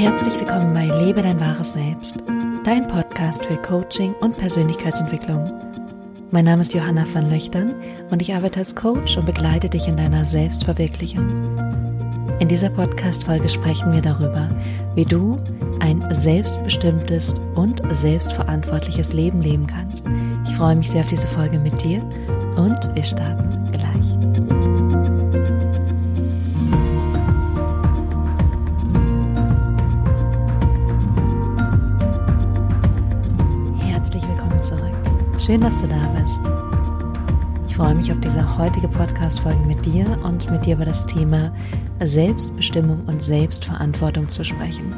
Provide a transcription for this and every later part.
Herzlich willkommen bei Lebe dein wahres Selbst, dein Podcast für Coaching und Persönlichkeitsentwicklung. Mein Name ist Johanna van Löchtern und ich arbeite als Coach und begleite dich in deiner Selbstverwirklichung. In dieser Podcast-Folge sprechen wir darüber, wie du ein selbstbestimmtes und selbstverantwortliches Leben leben kannst. Ich freue mich sehr auf diese Folge mit dir und wir starten gleich. Schön, dass du da bist. Ich freue mich auf diese heutige Podcast-Folge mit dir und mit dir über das Thema Selbstbestimmung und Selbstverantwortung zu sprechen.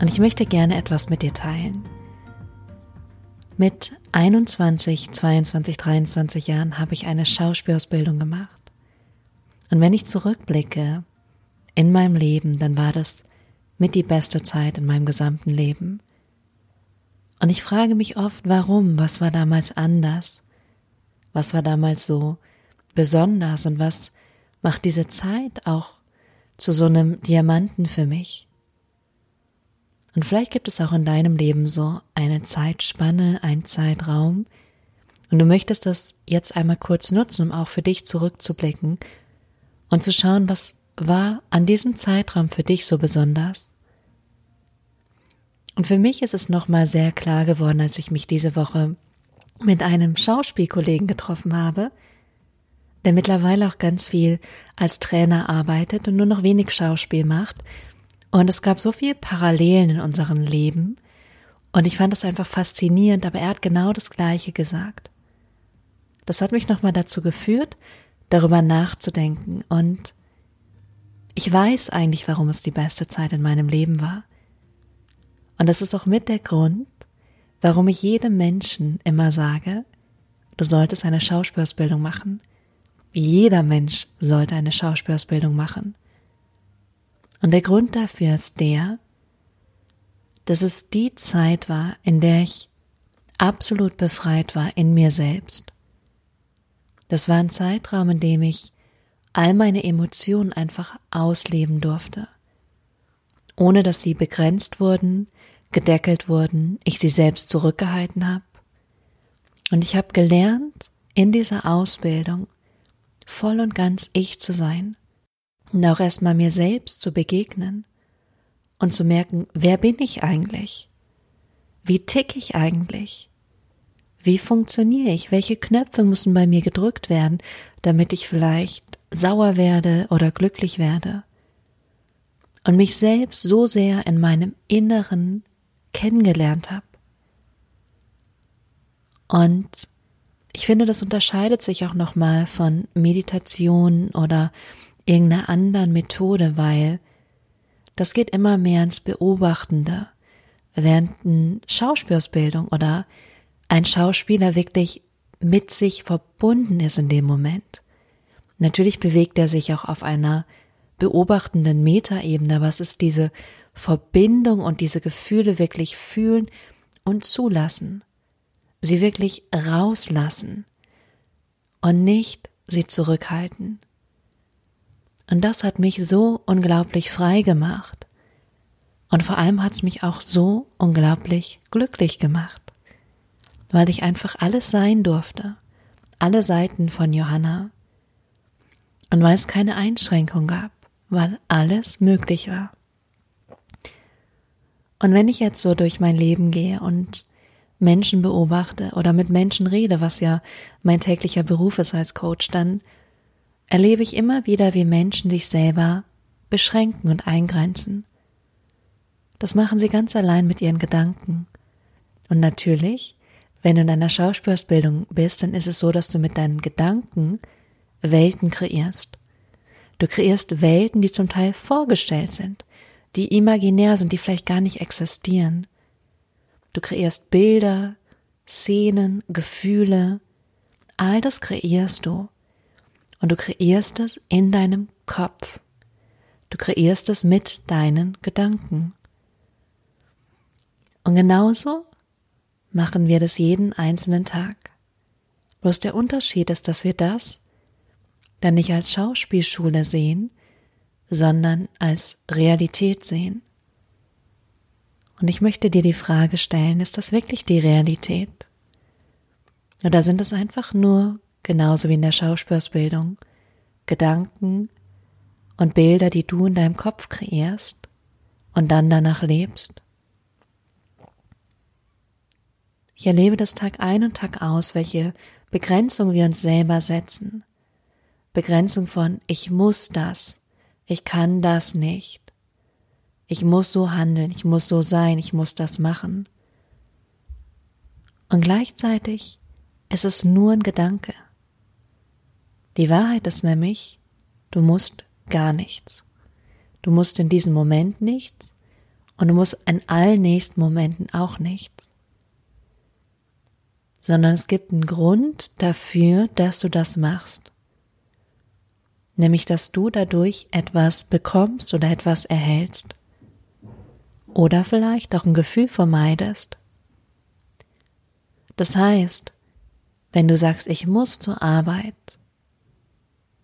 Und ich möchte gerne etwas mit dir teilen. Mit 21, 22, 23 Jahren habe ich eine Schauspielausbildung gemacht. Und wenn ich zurückblicke in meinem Leben, dann war das mit die beste Zeit in meinem gesamten Leben. Und ich frage mich oft, warum, was war damals anders? Was war damals so besonders und was macht diese Zeit auch zu so einem Diamanten für mich? Und vielleicht gibt es auch in deinem Leben so eine Zeitspanne, ein Zeitraum, und du möchtest das jetzt einmal kurz nutzen, um auch für dich zurückzublicken und zu schauen, was war an diesem Zeitraum für dich so besonders. Und für mich ist es nochmal sehr klar geworden, als ich mich diese Woche mit einem Schauspielkollegen getroffen habe, der mittlerweile auch ganz viel als Trainer arbeitet und nur noch wenig Schauspiel macht und es gab so viele Parallelen in unserem Leben. Und ich fand das einfach faszinierend, aber er hat genau das Gleiche gesagt. Das hat mich nochmal dazu geführt, darüber nachzudenken. Und ich weiß eigentlich, warum es die beste Zeit in meinem Leben war. Und das ist auch mit der Grund, warum ich jedem Menschen immer sage, du solltest eine Schauspielausbildung machen. Jeder Mensch sollte eine Schauspielausbildung machen. Und der Grund dafür ist der, dass es die Zeit war, in der ich absolut befreit war in mir selbst. Das war ein Zeitraum, in dem ich all meine Emotionen einfach ausleben durfte, ohne dass sie begrenzt wurden, gedeckelt wurden, ich sie selbst zurückgehalten habe. Und ich habe gelernt, in dieser Ausbildung voll und ganz ich zu sein und auch erstmal mir selbst zu begegnen und zu merken, wer bin ich eigentlich? Wie tick ich eigentlich? Wie funktioniere ich? Welche Knöpfe müssen bei mir gedrückt werden, damit ich vielleicht sauer werde oder glücklich werde? Und mich selbst so sehr in meinem Inneren kennengelernt habe. Und ich finde, das unterscheidet sich auch nochmal von Meditation oder irgendeiner anderen Methode, weil das geht immer mehr ins Beobachtende, während eine Schauspielausbildung oder ein Schauspieler wirklich mit sich verbunden ist in dem Moment. Natürlich bewegt er sich auch auf einer beobachtenden Metaebene, es ist diese Verbindung und diese Gefühle wirklich fühlen und zulassen, sie wirklich rauslassen und nicht sie zurückhalten. Und das hat mich so unglaublich frei gemacht. Und vor allem hat es mich auch so unglaublich glücklich gemacht, weil ich einfach alles sein durfte, alle Seiten von Johanna. Und weil es keine Einschränkung gab, weil alles möglich war. Und wenn ich jetzt so durch mein Leben gehe und Menschen beobachte oder mit Menschen rede, was ja mein täglicher Beruf ist als Coach, dann erlebe ich immer wieder, wie Menschen sich selber beschränken und eingrenzen. Das machen sie ganz allein mit ihren Gedanken. Und natürlich, wenn du in einer Schauspielausbildung bist, dann ist es so, dass du mit deinen Gedanken Welten kreierst. Du kreierst Welten, die zum Teil vorgestellt sind, die imaginär sind, die vielleicht gar nicht existieren. Du kreierst Bilder, Szenen, Gefühle, all das kreierst du und du kreierst es in deinem Kopf. Du kreierst es mit deinen Gedanken. Und genauso machen wir das jeden einzelnen Tag. Bloß der Unterschied ist, dass wir das dann nicht als Schauspielschule sehen, sondern als Realität sehen. Und ich möchte dir die Frage stellen, ist das wirklich die Realität? Oder sind es einfach nur, genauso wie in der Schauspielsbildung, Gedanken und Bilder, die du in deinem Kopf kreierst und dann danach lebst? Ich erlebe das Tag ein und Tag aus, welche Begrenzung wir uns selber setzen. Begrenzung von ich muss das, ich kann das nicht. Ich muss so handeln, ich muss so sein, ich muss das machen. Und gleichzeitig es ist nur ein Gedanke. Die Wahrheit ist nämlich, du musst gar nichts. Du musst in diesem Moment nichts und du musst in allen nächsten Momenten auch nichts sondern es gibt einen Grund dafür, dass du das machst. Nämlich, dass du dadurch etwas bekommst oder etwas erhältst. Oder vielleicht auch ein Gefühl vermeidest. Das heißt, wenn du sagst, ich muss zur Arbeit,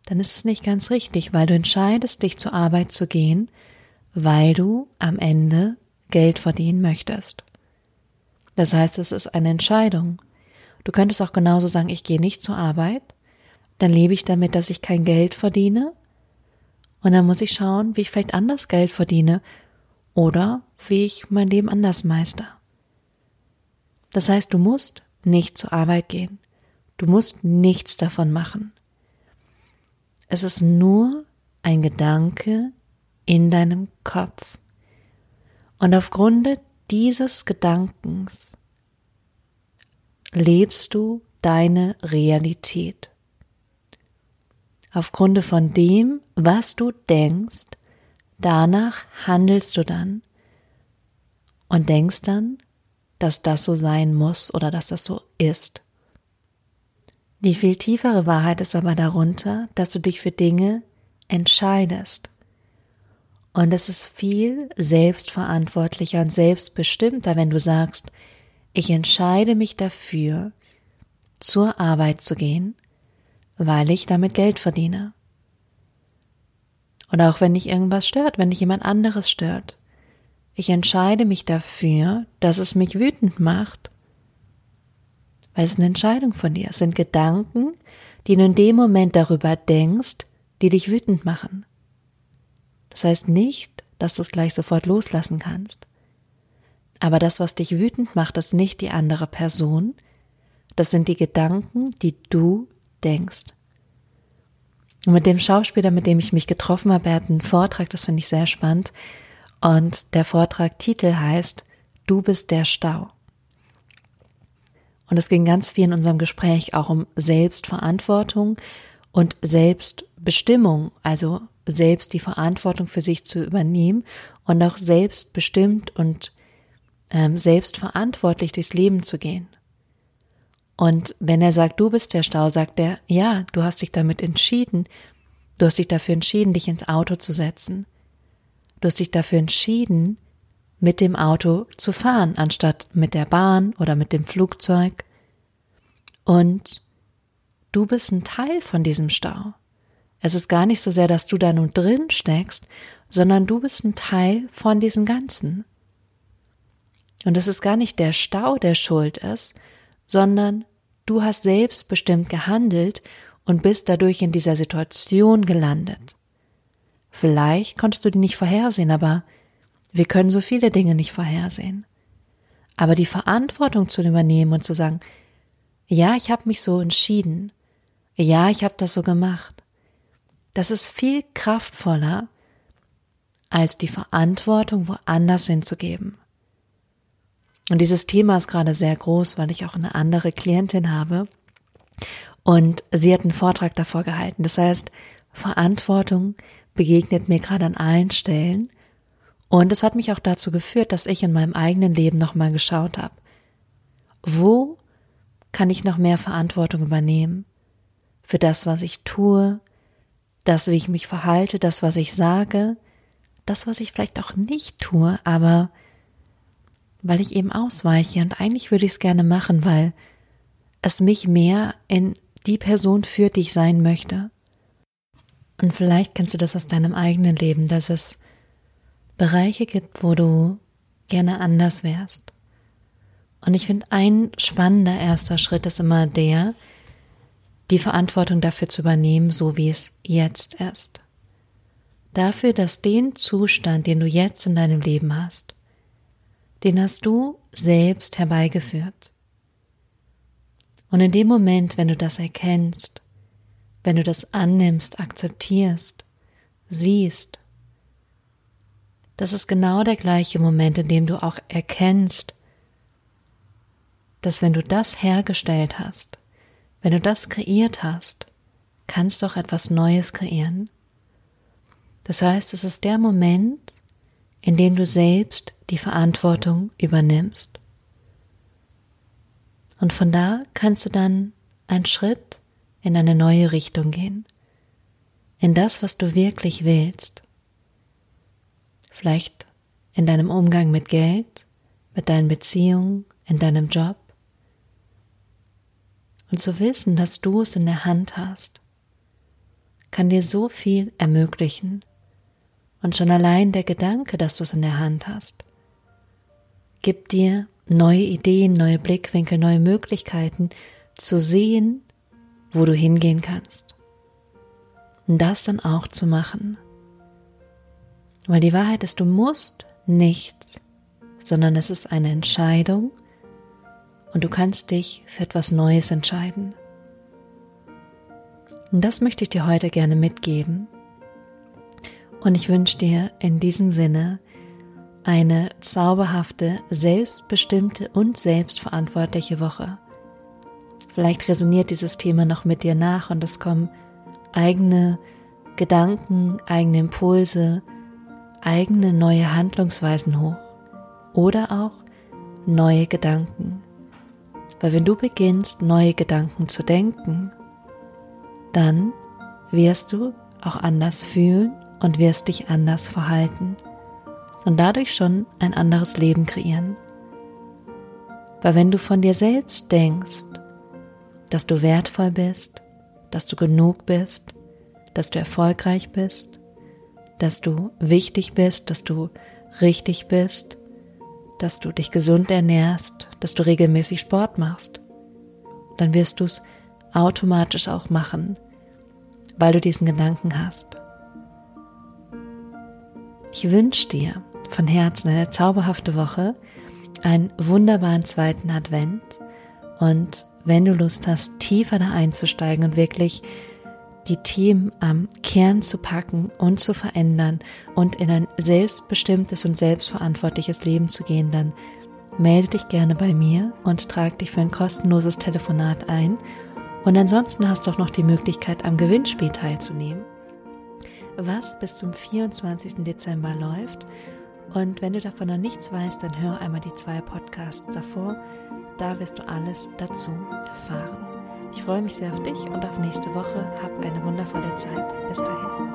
dann ist es nicht ganz richtig, weil du entscheidest, dich zur Arbeit zu gehen, weil du am Ende Geld verdienen möchtest. Das heißt, es ist eine Entscheidung. Du könntest auch genauso sagen, ich gehe nicht zur Arbeit, dann lebe ich damit, dass ich kein Geld verdiene und dann muss ich schauen, wie ich vielleicht anders Geld verdiene oder wie ich mein Leben anders meister. Das heißt, du musst nicht zur Arbeit gehen. Du musst nichts davon machen. Es ist nur ein Gedanke in deinem Kopf. Und aufgrund dieses Gedankens lebst du deine Realität. Aufgrund von dem, was du denkst, danach handelst du dann und denkst dann, dass das so sein muss oder dass das so ist. Die viel tiefere Wahrheit ist aber darunter, dass du dich für Dinge entscheidest. Und es ist viel selbstverantwortlicher und selbstbestimmter, wenn du sagst, ich entscheide mich dafür, zur Arbeit zu gehen, weil ich damit Geld verdiene. Oder auch wenn dich irgendwas stört, wenn dich jemand anderes stört. Ich entscheide mich dafür, dass es mich wütend macht, weil es eine Entscheidung von dir. Es sind Gedanken, die du in dem Moment darüber denkst, die dich wütend machen. Das heißt nicht, dass du es gleich sofort loslassen kannst. Aber das, was dich wütend macht, ist nicht die andere Person, das sind die Gedanken, die du denkst. Und mit dem Schauspieler, mit dem ich mich getroffen habe, er hat einen Vortrag, das finde ich sehr spannend. Und der Vortrag Titel heißt Du bist der Stau. Und es ging ganz viel in unserem Gespräch auch um Selbstverantwortung und Selbstbestimmung, also selbst die Verantwortung für sich zu übernehmen und auch selbstbestimmt und ähm, selbstverantwortlich durchs Leben zu gehen. Und wenn er sagt, du bist der Stau, sagt er, ja, du hast dich damit entschieden, du hast dich dafür entschieden, dich ins Auto zu setzen. Du hast dich dafür entschieden, mit dem Auto zu fahren, anstatt mit der Bahn oder mit dem Flugzeug. Und du bist ein Teil von diesem Stau. Es ist gar nicht so sehr, dass du da nun drin steckst, sondern du bist ein Teil von diesem Ganzen. Und es ist gar nicht der Stau, der schuld ist, sondern du hast selbstbestimmt gehandelt und bist dadurch in dieser Situation gelandet. Vielleicht konntest du die nicht vorhersehen, aber wir können so viele Dinge nicht vorhersehen. Aber die Verantwortung zu übernehmen und zu sagen, ja, ich habe mich so entschieden, ja, ich habe das so gemacht, das ist viel kraftvoller, als die Verantwortung woanders hinzugeben. Und dieses Thema ist gerade sehr groß, weil ich auch eine andere Klientin habe. Und sie hat einen Vortrag davor gehalten. Das heißt, Verantwortung begegnet mir gerade an allen Stellen. Und es hat mich auch dazu geführt, dass ich in meinem eigenen Leben nochmal geschaut habe. Wo kann ich noch mehr Verantwortung übernehmen? Für das, was ich tue, das, wie ich mich verhalte, das, was ich sage, das, was ich vielleicht auch nicht tue, aber weil ich eben ausweiche und eigentlich würde ich es gerne machen, weil es mich mehr in die Person führt, die ich sein möchte. Und vielleicht kennst du das aus deinem eigenen Leben, dass es Bereiche gibt, wo du gerne anders wärst. Und ich finde, ein spannender erster Schritt ist immer der, die Verantwortung dafür zu übernehmen, so wie es jetzt ist. Dafür, dass den Zustand, den du jetzt in deinem Leben hast, den hast du selbst herbeigeführt. Und in dem Moment, wenn du das erkennst, wenn du das annimmst, akzeptierst, siehst, das ist genau der gleiche Moment, in dem du auch erkennst, dass wenn du das hergestellt hast, wenn du das kreiert hast, kannst du auch etwas Neues kreieren. Das heißt, es ist der Moment, in dem du selbst die Verantwortung übernimmst. Und von da kannst du dann einen Schritt in eine neue Richtung gehen, in das, was du wirklich willst. Vielleicht in deinem Umgang mit Geld, mit deinen Beziehungen, in deinem Job, und zu wissen, dass du es in der Hand hast, kann dir so viel ermöglichen. Und schon allein der Gedanke, dass du es in der Hand hast, gibt dir neue Ideen, neue Blickwinkel, neue Möglichkeiten zu sehen, wo du hingehen kannst. Und das dann auch zu machen. Weil die Wahrheit ist, du musst nichts, sondern es ist eine Entscheidung, und du kannst dich für etwas Neues entscheiden. Und das möchte ich dir heute gerne mitgeben. Und ich wünsche dir in diesem Sinne eine zauberhafte, selbstbestimmte und selbstverantwortliche Woche. Vielleicht resoniert dieses Thema noch mit dir nach und es kommen eigene Gedanken, eigene Impulse, eigene neue Handlungsweisen hoch oder auch neue Gedanken. Weil wenn du beginnst, neue Gedanken zu denken, dann wirst du auch anders fühlen und wirst dich anders verhalten und dadurch schon ein anderes Leben kreieren. Weil wenn du von dir selbst denkst, dass du wertvoll bist, dass du genug bist, dass du erfolgreich bist, dass du wichtig bist, dass du richtig bist, dass du dich gesund ernährst, dass du regelmäßig Sport machst. Dann wirst du es automatisch auch machen, weil du diesen Gedanken hast. Ich wünsche dir von Herzen eine zauberhafte Woche, einen wunderbaren zweiten Advent und wenn du Lust hast, tiefer da einzusteigen und wirklich die Themen am Kern zu packen und zu verändern und in ein selbstbestimmtes und selbstverantwortliches Leben zu gehen, dann melde dich gerne bei mir und trag dich für ein kostenloses Telefonat ein. Und ansonsten hast du auch noch die Möglichkeit, am Gewinnspiel teilzunehmen, was bis zum 24. Dezember läuft. Und wenn du davon noch nichts weißt, dann hör einmal die zwei Podcasts davor. Da wirst du alles dazu erfahren. Ich freue mich sehr auf dich und auf nächste Woche. Hab eine wundervolle Zeit. Bis dahin.